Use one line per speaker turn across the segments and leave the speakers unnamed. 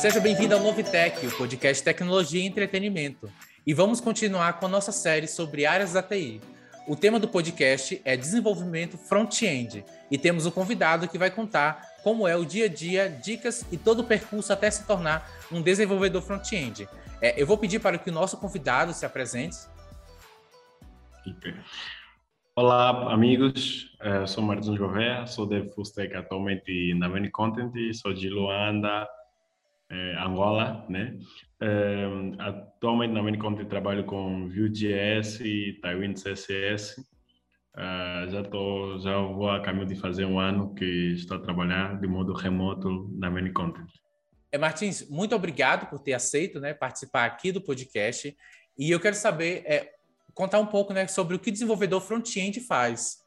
Seja bem-vindo ao Novitec, o podcast Tecnologia e Entretenimento. E vamos continuar com a nossa série sobre áreas da TI. O tema do podcast é desenvolvimento front-end e temos um convidado que vai contar como é o dia a dia, dicas e todo o percurso até se tornar um desenvolvedor front-end. É, eu vou pedir para que o nosso convidado se apresente.
Olá, amigos. Eu sou Martins Gouveia, sou Dev Full Stack atualmente na Many Content, sou de Luanda, eh, Angola, né? Eh, atualmente na Content trabalho com Vue.js e Tailwind CSS. Uh, já tô, já vou a caminho de fazer um ano que estou a trabalhar de modo remoto na Content.
É, Martins, muito obrigado por ter aceito, né, participar aqui do podcast. E eu quero saber, é, contar um pouco, né, sobre o que desenvolvedor front-end faz.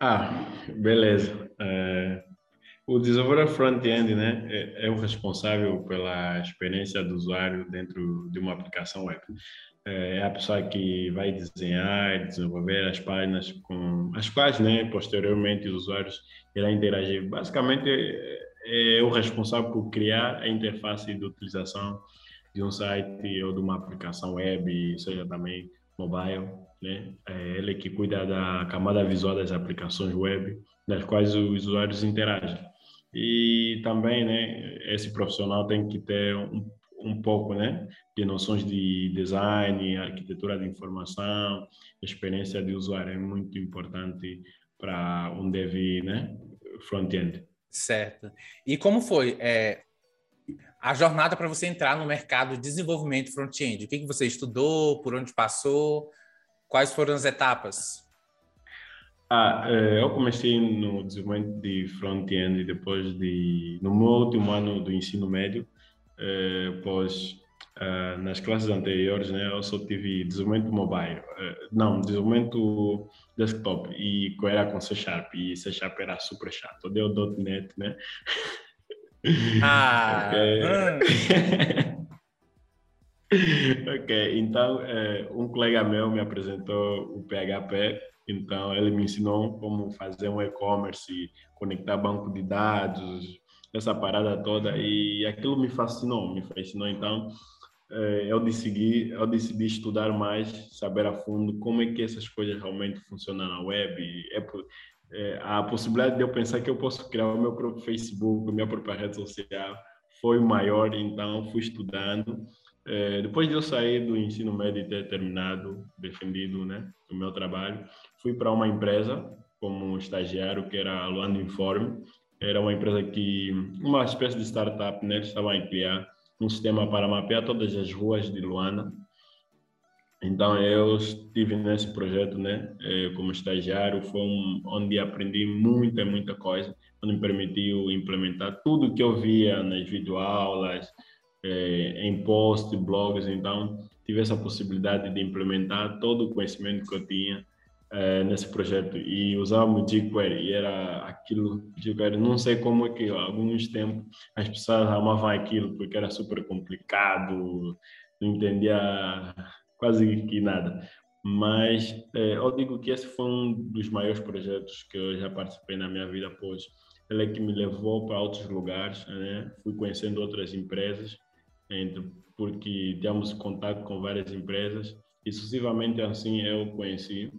Ah, beleza. É, o desenvolvedor front-end, né, é, é, o responsável pela experiência do usuário dentro de uma aplicação web. É, é a pessoa que vai desenhar, desenvolver as páginas com as quais, né, posteriormente os usuários irão interagir. Basicamente, é, é o responsável por criar a interface de utilização de um site ou de uma aplicação web, seja também mobile, né? É ele que cuida da camada visual das aplicações web, nas quais os usuários interagem. E também, né, esse profissional tem que ter um, um pouco, né, de noções de design, arquitetura de informação, experiência de usuário é muito importante para um dev, né, front-end.
Certo. E como foi é, a jornada para você entrar no mercado de desenvolvimento front-end? O que, que você estudou, por onde passou, quais foram as etapas?
Ah, é, eu comecei no desenvolvimento de front-end depois de no meu último ano do ensino médio, é, pois é, nas classes anteriores, né, eu só tive desenvolvimento mobile, não, desenvolvimento desktop e era com C Sharp e C Sharp era super chato, deu .NET, né?
Ah!
ok, então um colega meu me apresentou o PHP então, ele me ensinou como fazer um e-commerce, conectar banco de dados, essa parada toda. E aquilo me fascinou, me fascinou. Então, eh, eu decidi, eu decidi estudar mais, saber a fundo como é que essas coisas realmente funcionam na web. É, é, a possibilidade de eu pensar que eu posso criar o meu próprio Facebook, minha própria rede social, foi maior. Então, fui estudando. É, depois de eu sair do ensino médio e ter terminado, defendido né, o meu trabalho, fui para uma empresa como estagiário, que era a Luanda Informe. Era uma empresa que, uma espécie de startup, né? Eles estavam a criar um sistema para mapear todas as ruas de Luanda. Então, eu estive nesse projeto, né? Eh, como estagiário, foi um, onde aprendi muita, muita coisa, onde me permitiu implementar tudo que eu via nas videoaulas, eh, em posts, blogs. Então, tive essa possibilidade de implementar todo o conhecimento que eu tinha é, nesse projeto. E usávamos jQuery e era aquilo jQuery não sei como é que há alguns tempos as pessoas amavam aquilo porque era super complicado não entendia quase que nada. Mas é, eu digo que esse foi um dos maiores projetos que eu já participei na minha vida pois ele é que me levou para outros lugares né? Fui conhecendo outras empresas entre, porque tínhamos contato com várias empresas e sucessivamente assim eu conheci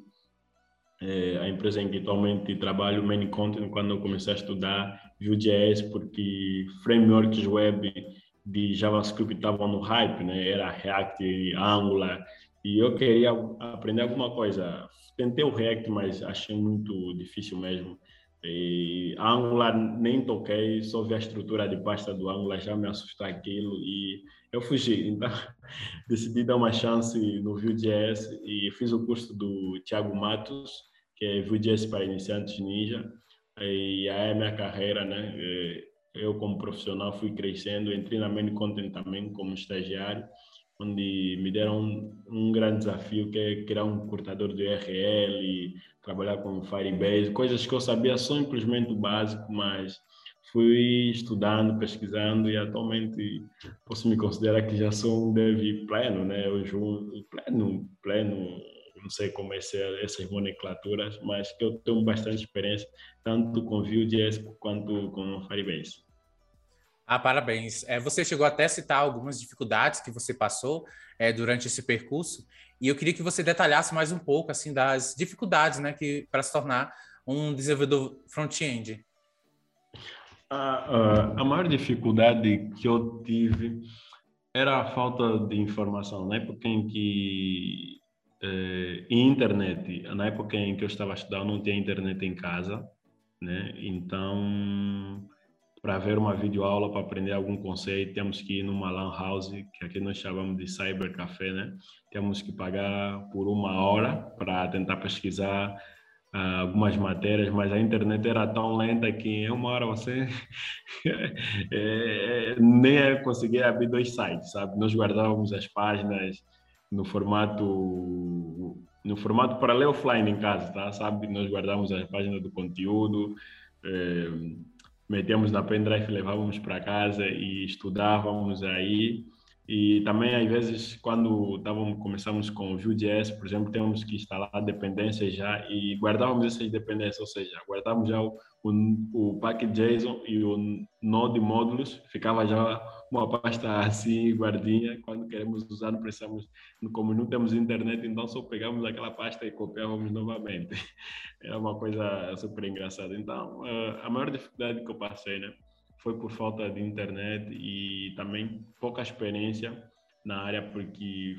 é, a empresa em que atualmente trabalho, Many Content, quando eu comecei a estudar Vue.js, porque frameworks web de JavaScript estavam no hype, né? Era React, Angular, e eu queria aprender alguma coisa. Tentei o React, mas achei muito difícil mesmo. E Angular nem toquei, só vi a estrutura de pasta do Angular, já me assustou aquilo e eu fugi. Então, decidi dar uma chance no Vue.js e fiz o curso do Thiago Matos, que é Vue.js para iniciantes ninja. E aí a minha carreira, né? É, eu como profissional fui crescendo, entrei na Main Content também como estagiário, onde me deram um, um grande desafio que é criar um cortador de URL, trabalhar com Firebase, coisas que eu sabia simplesmente o básico, mas fui estudando, pesquisando e atualmente posso me considerar que já sou um dev pleno, né? Eu pleno, pleno não sei como é essas nomenclaturas, mas que eu tenho bastante experiência, tanto com Vue.js quanto com Firebase.
Ah, parabéns. É, você chegou até a citar algumas dificuldades que você passou é, durante esse percurso, e eu queria que você detalhasse mais um pouco assim das dificuldades, né, que para se tornar um desenvolvedor front-end.
A, a, maior dificuldade que eu tive era a falta de informação. Na época em que eh, internet, na época em que eu estava estudando, não tinha internet em casa, né? Então para ver uma videoaula, para aprender algum conceito, temos que ir numa lan house, que aqui nós chamamos de cybercafé, né? Temos que pagar por uma hora para tentar pesquisar uh, algumas matérias, mas a internet era tão lenta que em uma hora você é, nem conseguia abrir dois sites, sabe? Nós guardávamos as páginas no formato no formato para ler offline em casa, tá? Sabe? Nós guardávamos as páginas do conteúdo, eh, metíamos na pendrive, levávamos para casa e estudávamos aí. E também, às vezes, quando távamos, começamos com o Vue.js, por exemplo, temos que instalar dependências já e guardávamos essas dependências, ou seja, guardávamos já o, o, o JSON e o node módulos, ficava já uma pasta assim, guardinha. Quando queremos usar, não precisamos, como não temos internet, então só pegamos aquela pasta e copiávamos novamente. É uma coisa super engraçada. Então, eh, a maior dificuldade que eu passei, né? Foi por falta de internet e também pouca experiência na área, porque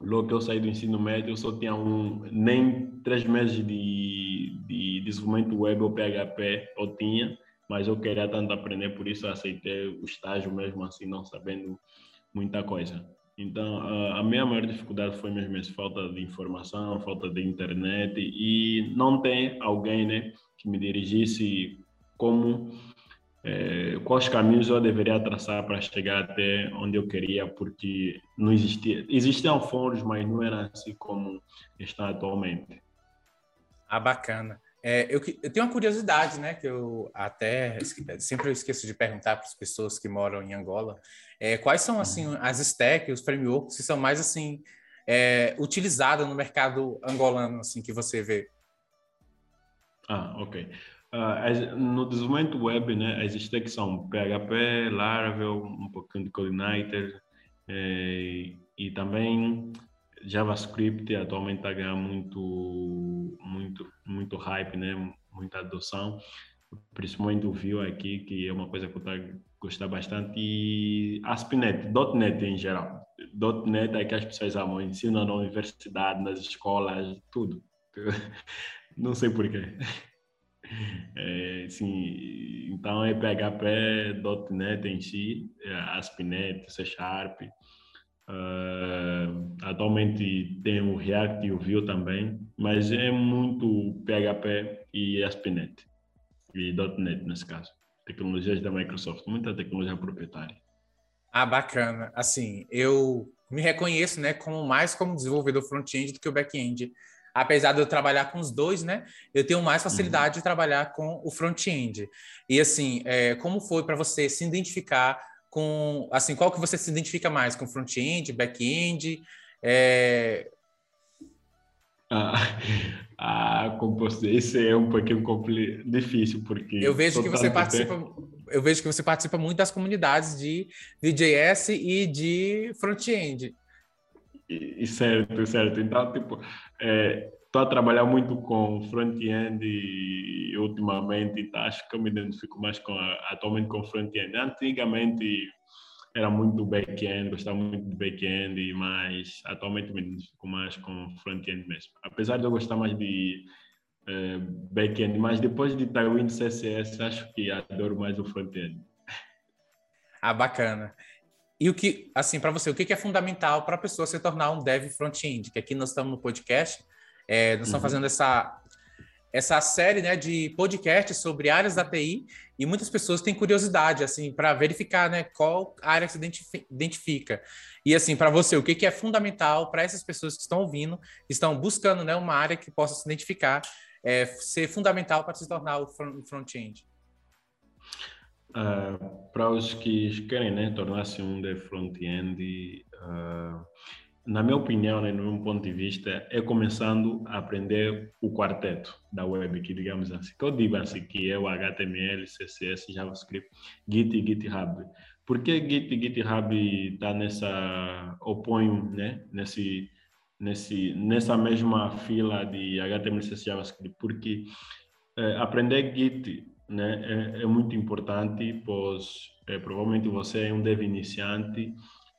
logo que eu saí do ensino médio, eu só tinha um, nem três meses de, de desenvolvimento web ou PHP eu tinha, mas eu queria tanto aprender, por isso aceitei o estágio mesmo assim, não sabendo muita coisa. Então, a, minha maior dificuldade foi mesmo essa falta de informação, falta de internet e não tem alguém, né, que me dirigisse como é, quais caminhos eu deveria traçar para chegar até onde eu queria, porque não existia, existiam fóruns, mas não era assim como está atualmente.
Ah, bacana. É, eu, eu, tenho uma curiosidade, né, que eu até sempre eu esqueço de perguntar para as pessoas que moram em Angola, é, quais são assim uhum. as stacks, os frameworks que são mais assim é, utilizados no mercado angolano, assim que você vê?
Ah, ok. Uh, no desenvolvimento web, né, as stacks são PHP, Laravel, um pouquinho de Coordinator eh, e também JavaScript atualmente está ganhando muito, muito, muito hype, né, muita adoção, principalmente o Vue aqui, que é uma coisa que eu estou gostar bastante, e ASP.NET, .NET em geral. .NET é que as pessoas amam, ensinam na universidade, nas escolas, tudo. Não sei porquê. É, então é PHP, .NET em si, é ASP.NET, C Sharp. Uh, atualmente tem o React e o Vue também, mas é muito PHP e ASP.NET e .NET nesse caso. Tecnologias da Microsoft, muita tecnologia proprietária.
Ah, bacana. Assim, eu me reconheço, né, como mais como desenvolvedor front-end do que o back-end apesar de eu trabalhar com os dois, né? Eu tenho mais facilidade uhum. de trabalhar com o front-end. E assim, é, como foi para você se identificar com, assim, qual que você se identifica mais com front-end, back-end? É...
Ah, ah, composto, esse é um pouquinho difícil porque
eu vejo que você participa, tempo... eu vejo que você participa muito das comunidades de VJS e de front-end.
E, certo, certo. Então, tipo, estou é, a trabalhar muito com front-end e ultimamente tá, acho que eu me identifico mais com atualmente com front-end. Antigamente era muito back-end, gostava muito de back-end, mas atualmente me identifico mais com front-end mesmo. Apesar de eu gostar mais de é, back-end, mas depois de Tailwind CSS, acho que adoro mais o front-end.
Ah, bacana. E o que, assim, para você, o que é fundamental para a pessoa se tornar um dev front-end? Que aqui nós estamos no podcast, é, nós uhum. estamos fazendo essa, essa série né, de podcasts sobre áreas da TI e muitas pessoas têm curiosidade, assim, para verificar né, qual área se identifica. E, assim, para você, o que é fundamental para essas pessoas que estão ouvindo, que estão buscando né, uma área que possa se identificar, é, ser fundamental para se tornar o front-end?
Uh, para os que querem né, tornar-se um de front-end, uh, na minha opinião, né, no meu ponto de vista, é começando a aprender o quarteto da web, que digamos assim, que eu digo assim, que é o HTML, CSS, JavaScript, Git e GitHub. Por que Git e GitHub está nessa, opõe, né, nesse, nesse, nessa mesma fila de HTML, CSS, JavaScript? Porque é, aprender Git né, é, é, muito importante, pois é, provavelmente você é um dev iniciante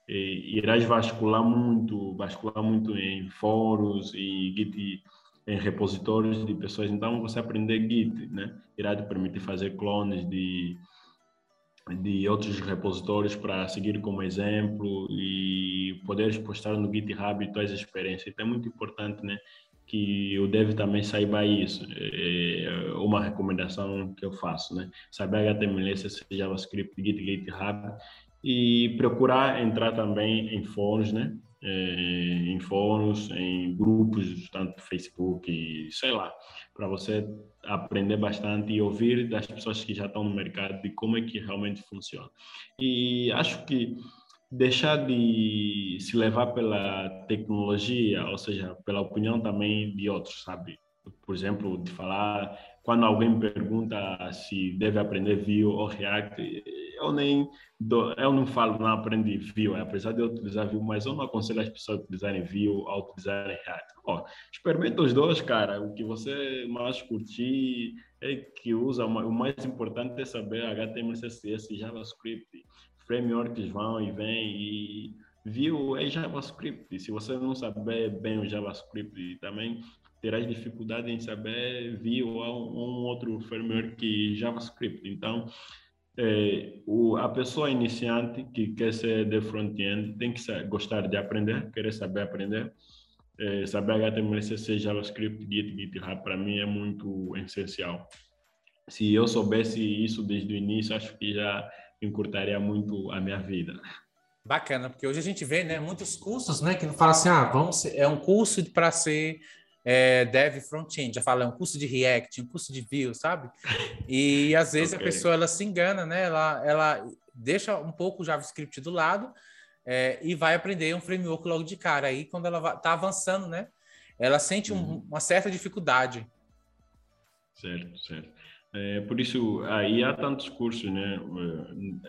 e irás vascular muito, vascular muito em fóruns e Git em repositórios de pessoas. Então, você aprender Git, né, irá te permitir fazer clones de de outros repositórios para seguir como exemplo e poderes postar no GitHub tuas experiências. Então é muito importante, né, que o dev também saiba isso. É uma recomendação que eu faço, né? Saber HTML, CSS, JavaScript, Git, GitHub e procurar entrar também em fóruns, né? É, em fóruns, em grupos, tanto Facebook, sei lá, para você aprender bastante e ouvir das pessoas que já estão no mercado de como é que realmente funciona. E acho que deixar de se levar pela tecnologia, ou seja, pela opinião também de outros, sabe? Por exemplo, de falar quando alguém me pergunta se deve aprender Vue ou React, eu nem do, eu não falo não aprendi Vue, apesar de eu utilizar Vue, mas eu não aconselho as pessoas a utilizarem Vue ou utilizarem React. Ó, experimenta os dois, cara. O que você mais curtir é que usa. O mais importante é saber HTML, CSS, JavaScript. Frameworks vão e vêm e Vue é JavaScript. Se você não saber bem o JavaScript, também terás dificuldade em saber Vue ou um outro framework JavaScript. Então, é, o, a pessoa iniciante que quer ser de front-end tem que gostar de aprender, querer saber aprender. É, saber HTML, CSS, JavaScript, Git, GitHub, para mim é muito essencial. Se eu soubesse isso desde o início, acho que já encurtaria muito a minha vida.
Bacana, porque hoje a gente vê, né, muitos cursos, né, que não falam assim, ah, vamos, ser, é um curso para ser é, dev front-end, já fala, é um curso de React, um curso de Vue, sabe? E às vezes okay. a pessoa ela se engana, né? Ela, ela deixa um pouco o JavaScript do lado é, e vai aprender um framework logo de cara. Aí quando ela está avançando, né? Ela sente um, uhum. uma certa dificuldade.
Certo, certo. É, por isso, aí há tantos cursos, né?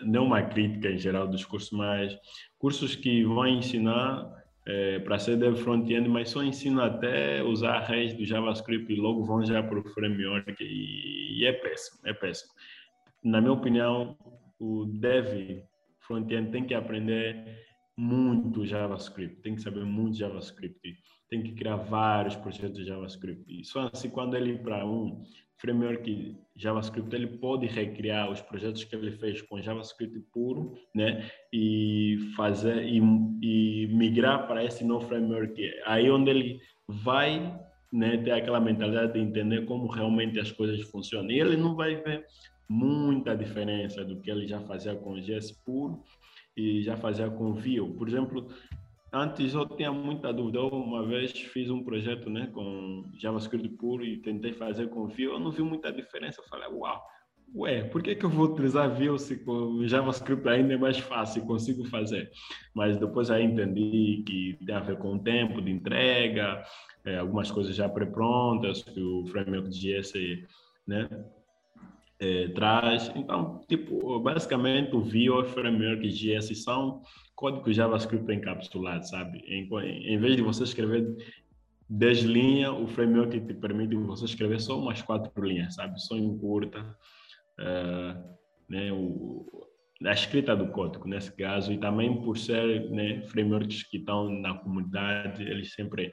Não uma crítica em geral dos cursos, mas cursos que vão ensinar é, para ser dev front-end, mas só ensina até usar a REST do JavaScript e logo vão já para o framework e, e, é péssimo, é péssimo. Na minha opinião, o dev front-end tem que aprender muito JavaScript, tem que saber muito JavaScript, tem que criar vários projetos de JavaScript. E só assim, quando ele ir para um framework JavaScript ele pode recriar os projetos que ele fez com JavaScript puro, né, e fazer e, e migrar para esse novo framework. Aí onde ele vai, né, ter aquela mentalidade de entender como realmente as coisas funcionam. E ele não vai ver muita diferença do que ele já fazia com JS puro e já fazia com Vue. Por exemplo, Antes eu tinha muita dúvida. Uma vez fiz um projeto né, com JavaScript puro e tentei fazer com Vue. Eu não vi muita diferença. Eu falei, uau, ué, por que, que eu vou utilizar Vue se com JavaScript ainda é mais fácil, consigo fazer? Mas depois aí entendi que tem a ver com o tempo de entrega, é, algumas coisas já pré-prontas que o framework JS né, é, traz. Então, tipo, basicamente o Vue o framework JS são código JavaScript encapsulado, sabe? Em, em vez de você escrever 10 linhas, o framework te permite você escrever só umas quatro linhas, sabe? Só em curta. Uh, né, o, a escrita do código, nesse caso, e também por ser né, frameworks que estão na comunidade, eles sempre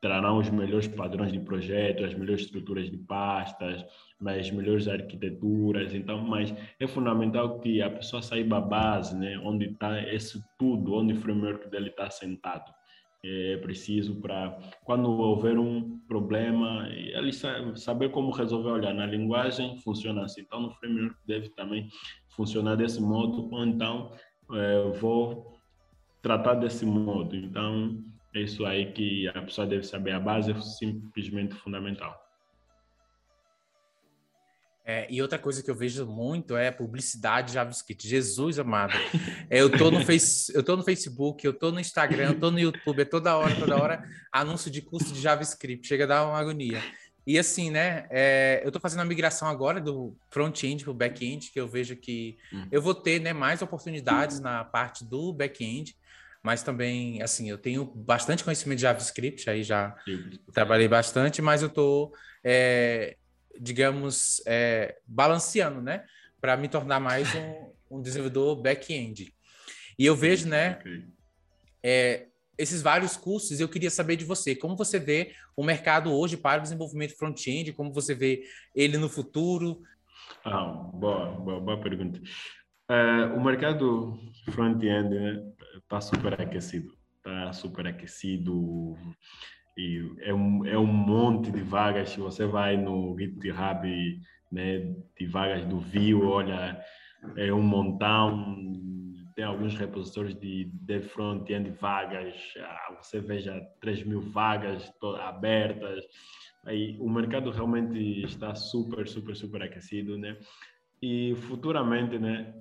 trarão os melhores padrões de projeto, as melhores estruturas de pastas, as melhores arquiteturas. Então, mas é fundamental que a pessoa saiba a base, né, onde está esse tudo, onde o framework dele está sentado. É preciso para quando houver um problema, ele saber como resolver. Olha, na linguagem funciona assim, então no framework deve também funcionar desse modo, ou então é, vou tratar desse modo. Então, é isso aí que a pessoa deve saber. A base é simplesmente fundamental.
É, e outra coisa que eu vejo muito é publicidade JavaScript. Jesus amado. É, eu, tô no face, eu tô no Facebook, eu tô no Instagram, eu tô no YouTube, é toda hora, toda hora anúncio de curso de JavaScript. Chega a dar uma agonia. E assim, né? É, eu estou fazendo a migração agora do front-end para o back-end, que eu vejo que hum. eu vou ter né, mais oportunidades na parte do back-end, mas também, assim, eu tenho bastante conhecimento de JavaScript, aí já Sim. trabalhei bastante, mas eu estou, é, digamos, é, balanceando, né? Para me tornar mais um, um desenvolvedor back-end. E eu vejo, né? É, esses vários cursos, eu queria saber de você, como você vê o mercado hoje para o desenvolvimento front-end, como você vê ele no futuro?
Ah, boa, boa, boa pergunta. Uh, o mercado front-end está super aquecido, está super aquecido e é um, é um monte de vagas. Se você vai no GitHub, né, de vagas do Vue, olha, é um montão tem alguns repositórios de, de front-end vagas, ah, você veja 3 mil vagas abertas, aí o mercado realmente está super, super, super aquecido, né? E futuramente, né,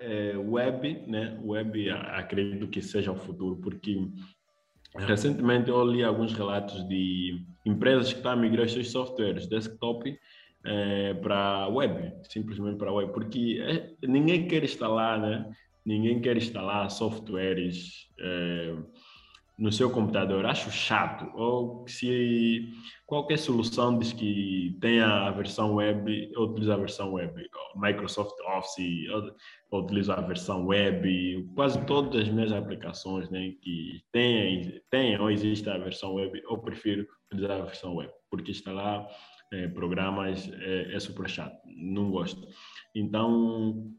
é, web, né, web acredito que seja o futuro, porque recentemente eu li alguns relatos de empresas que estão a migrar seus softwares desktop é, para web, simplesmente para web, porque é, ninguém quer instalar, né? ninguém quer instalar softwares é, no seu computador. Acho chato. Ou se qualquer solução diz que tenha a versão web, eu utilizo a versão web. Microsoft Office, eu utilizo a versão web. Quase todas as minhas aplicações né, que têm ou existe a versão web, eu prefiro utilizar a versão web, porque instalar é, programas é, é super chato. Não gosto. Então,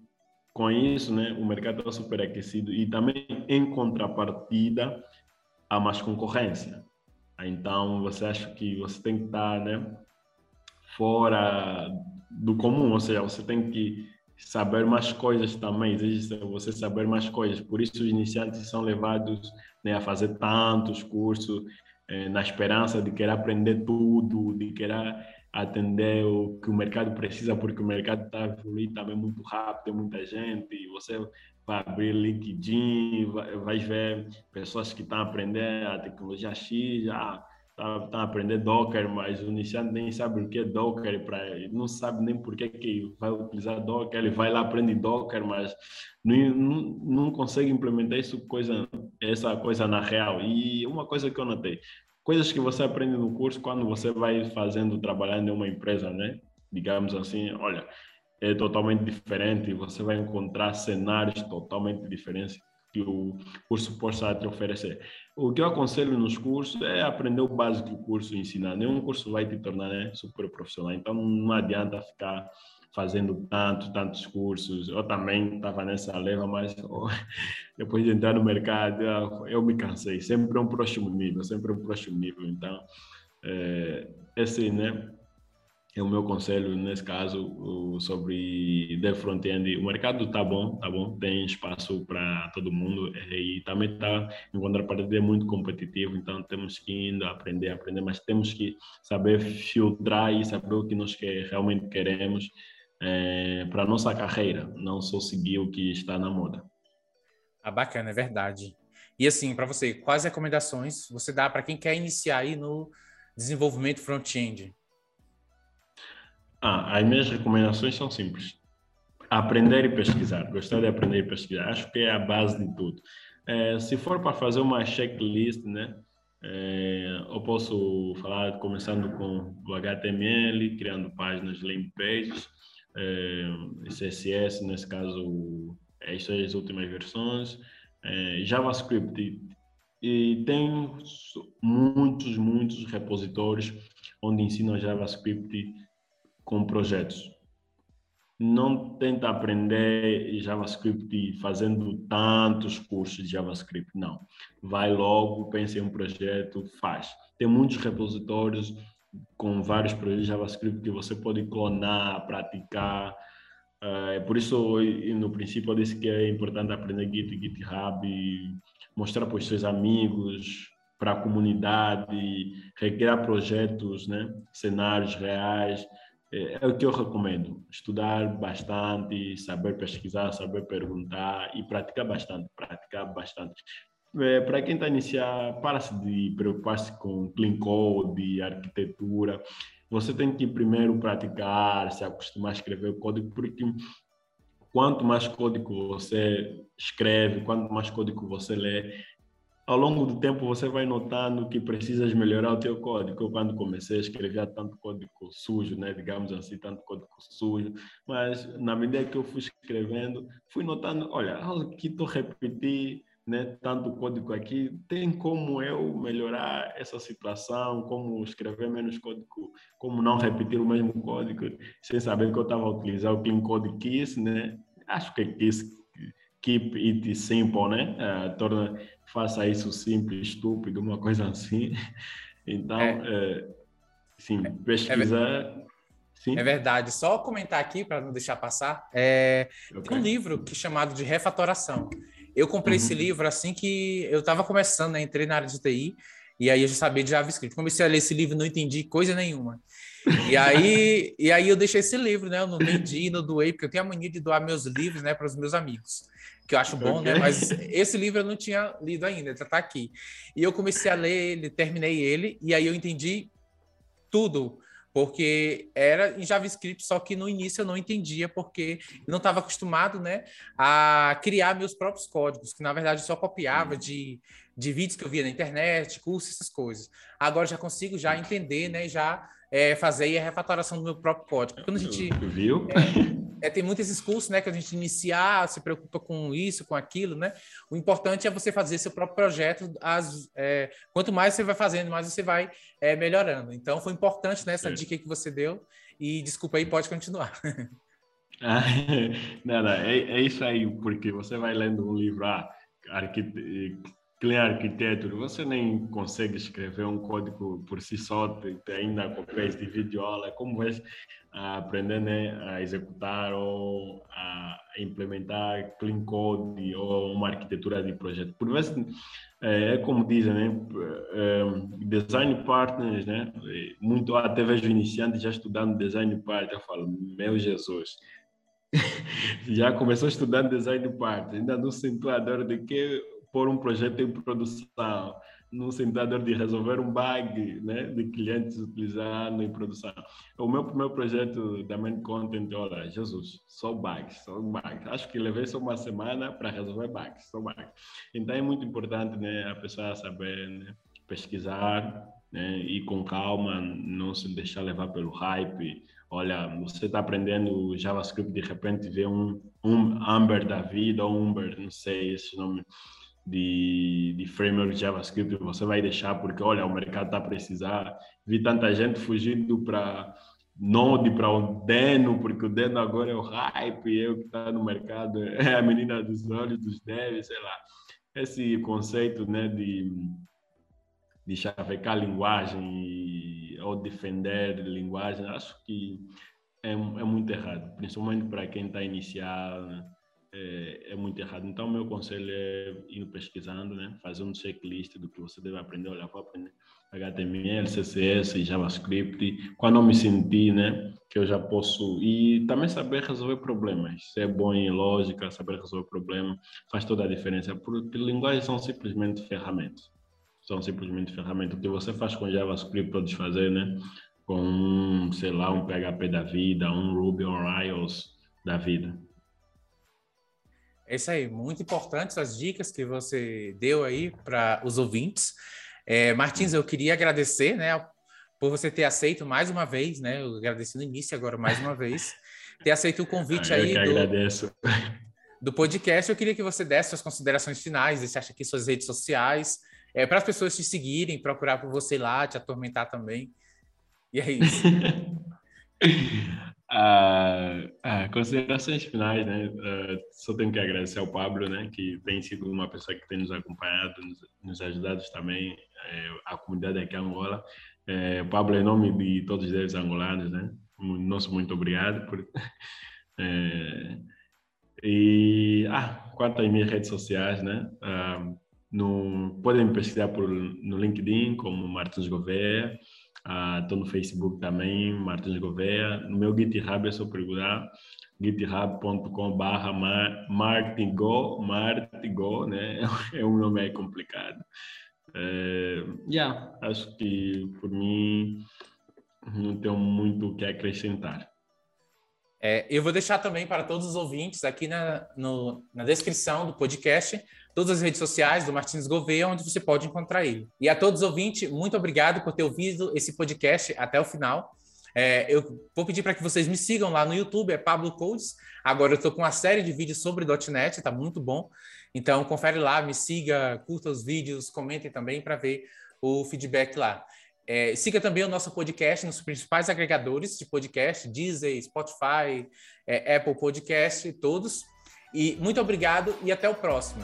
com isso, né, o mercado está superaquecido e também, em contrapartida, há mais concorrência. Então, você acha que você tem que estar né, fora do comum, ou seja, você tem que saber mais coisas também, exige você saber mais coisas. Por isso, os iniciantes são levados né, a fazer tantos cursos, eh, na esperança de querer aprender tudo, de querer atender o que o mercado precisa, porque o mercado está evoluindo também muito rápido, tem muita gente, e você vai abrir LinkedIn, vai, ver pessoas que estão a aprender a tecnologia X, já estão tá, a aprender Docker, mas o iniciante nem sabe o que é Docker, pra, não sabe nem por que, que vai utilizar Docker, ele vai lá, aprende Docker, mas não, não, não consegue implementar isso coisa, essa coisa na real. E uma coisa que eu notei, coisas que você aprende no curso quando você vai fazendo, trabalhando em uma empresa, né? Digamos assim, olha, é totalmente diferente, você vai encontrar cenários totalmente diferentes que o curso possa te oferecer. O que eu aconselho nos cursos é aprender o básico que o curso ensina. Nenhum curso vai te tornar né, super profissional, então não adianta ficar fazendo tantos, tantos cursos. Eu também estava nessa leva, mas oh, depois de entrar no mercado, eu me cansei. Sempre é um próximo nível, sempre é um próximo nível. Então, é, esse, né, é o meu conselho nesse caso sobre dev front-end. O mercado tá bom, tá bom, tem espaço para todo mundo e também tá em contrapartida é muito competitivo, então temos que ir aprender, aprender, mas temos que saber filtrar e saber o que nós que realmente queremos é, para nossa carreira, não só seguir o que está na moda.
Ah, bacana, é verdade. E assim, para você, quais recomendações você dá para quem quer iniciar aí no desenvolvimento front-end?
Ah, as minhas recomendações são simples. Aprender e pesquisar. Gostar de aprender e pesquisar. Acho que é a base de tudo. É, se for para fazer uma checklist, né? É, eu posso falar começando com o HTML, criando páginas, landing pages, é, CSS, nesse caso, estas as últimas versões, é, JavaScript. E tem muitos, muitos repositórios onde ensinam JavaScript com projetos. Não tenta aprender JavaScript fazendo tantos cursos de JavaScript, não. Vai logo, pensa em um projeto, faz. Tem muitos repositórios com vários projetos de JavaScript que você pode clonar, praticar. É por isso, no princípio, eu disse que é importante aprender Git, GitHub, mostrar para os seus amigos, para a comunidade, recriar projetos, né? cenários reais. É, é o que eu recomendo. Estudar bastante, saber pesquisar, saber perguntar e praticar bastante, praticar bastante. É, para quem está a iniciar, para-se de preocupar-se com clean code, arquitetura. Você tem que primeiro praticar, se acostumar a escrever código, porque quanto mais código você escreve, quanto mais código você lê, ao longo do tempo você vai notando que precisas melhorar o teu código. Eu, quando comecei a escrever tanto código sujo, né, digamos assim, tanto código sujo, mas na medida que eu fui escrevendo, fui notando, olha, aqui estou repetir né, tanto código aqui, tem como eu melhorar essa situação, como escrever menos código, como não repetir o mesmo código, sem saber que eu estava a utilizar o Clean Code Kiss, né? Acho que Kiss keep it simple, né? Uh, torna, faça isso simples, estúpido, uma coisa assim. Então, é. É, sim, pesquisar. É,
sim. é verdade. Só comentar aqui, para não deixar passar, é, okay. tem um livro que é chamado de Refatoração. Eu comprei uhum. esse livro assim que eu estava começando, né? Entrei na área de TI, e aí eu já sabia de JavaScript. Comecei a ler esse livro, não entendi coisa nenhuma. E aí, e aí eu deixei esse livro, né? Eu não vendi, não doei, porque eu tenho a mania de doar meus livros, né, para os meus amigos que eu acho bom, né? okay. né? Mas esse livro eu não tinha lido ainda, já está aqui. E eu comecei a ler ele, terminei ele, e aí eu entendi tudo, porque era em JavaScript, só que no início eu não entendia, porque eu não estava acostumado, né, a criar meus próprios códigos, que na verdade eu só copiava de, de vídeos que eu via na internet, cursos, essas coisas. Agora já consigo já entender, né, já é, fazer a refatoração do meu próprio código. Quando a gente
viu?
É, é, tem muitos esses cursos, né, que a gente iniciar, se preocupa com isso, com aquilo, né? O importante é você fazer seu próprio projeto. As, é, quanto mais você vai fazendo, mais você vai é, melhorando. Então, foi importante nessa né, dica que você deu. E desculpa aí, pode continuar.
Ah, não, é, é isso aí, porque você vai lendo um livro, ah, Clean Architecture, você nem consegue escrever um código por si só, ainda cópias de videoaula, é como vai aprender né, a executar ou a implementar clean code ou uma arquitetura de projeto. Por vezes, é, é como dizem, né, é, design partners, né, muito até vejo iniciantes já estudando design partner, eu falo, meu Jesus, já começou estudando design partner, ainda não sentou a dor de que pôr um projeto em produção, no sentido de resolver um bug né, de clientes utilizando em produção. O meu primeiro projeto da Main Content, olha, Jesus, só bugs, só bugs. Acho que levei só uma semana para resolver bugs, só bugs. Então é muito importante né, a pessoa saber né, pesquisar né, e com calma, não se deixar levar pelo hype. Olha, você está aprendendo JavaScript, de repente vê um, um Amber da vida, ou um Umber, não sei esse nome de, de framework JavaScript você vai deixar porque, olha, o mercado está a precisar. Vi tanta gente fugindo para Node, para o Deno, porque o Deno agora é o hype, e eu que está no mercado, é a menina dos olhos dos devs, sei lá. Esse conceito né, de, de chavecar linguagem ou defender linguagem, acho que é, é muito errado, principalmente para quem está iniciando é, é, muito errado. Então, meu conselho é ir pesquisando, né? fazer um checklist do que você deve aprender. Olha, vou aprender HTML, CSS, JavaScript. Quando eu me sentir, né, que eu já posso. E também saber resolver problemas. Ser bom em lógica, saber resolver problemas, faz toda a diferença. Porque linguagens são simplesmente ferramentas. São simplesmente ferramentas. O que você faz com JavaScript, pode fazer, né? Com, sei lá, um PHP da vida, um Ruby on Rails da vida.
É isso aí, muito importantes as dicas que você deu aí para os ouvintes. É, Martins, eu queria agradecer, né, por você ter aceito mais uma vez, né, eu agradeci no início, agora mais uma vez, ter aceito o convite
ah,
aí
do, agradeço.
do podcast. Eu queria que você desse suas considerações finais, deixasse aqui suas redes sociais, é, para as pessoas te seguirem, procurar por você lá, te atormentar também. E é isso.
Ah, ah, considerações finais, né? Uh, só tenho que agradecer ao Pablo, né? Que tem sido uma pessoa que tem nos acompanhado, nos, nos ajudado também, eh, a comunidade aqui em Angola. Eh, Pablo, em nome de todos os angolanos, né? Nosso muito obrigado por... Eh, e, ah, quanto às minhas redes sociais, né? Uh, no, podem me pesquisar por, no LinkedIn como Martins Gouveia, Estou uh, no Facebook também, Martins Gouveia. No meu GitHub é só procurar github.com barra martingo, martingo, né? É um nome complicado. É, yeah, acho que por mim não tenho muito o que acrescentar.
É, eu vou deixar também para todos os ouvintes aqui na, no, na descrição do podcast todas as redes sociais do Martins Gouveia, onde você pode encontrar ele. E a todos os ouvintes, muito obrigado por ter ouvido esse podcast até o final. É, eu vou pedir para que vocês me sigam lá no YouTube, é Pablo Codes. Agora eu estou com uma série de vídeos sobre .NET, está muito bom. Então confere lá, me siga, curta os vídeos, comentem também para ver o feedback lá. É, siga também o nosso podcast nos principais agregadores de podcast, Deezer, Spotify, é, Apple Podcast, todos. E muito obrigado e até o próximo.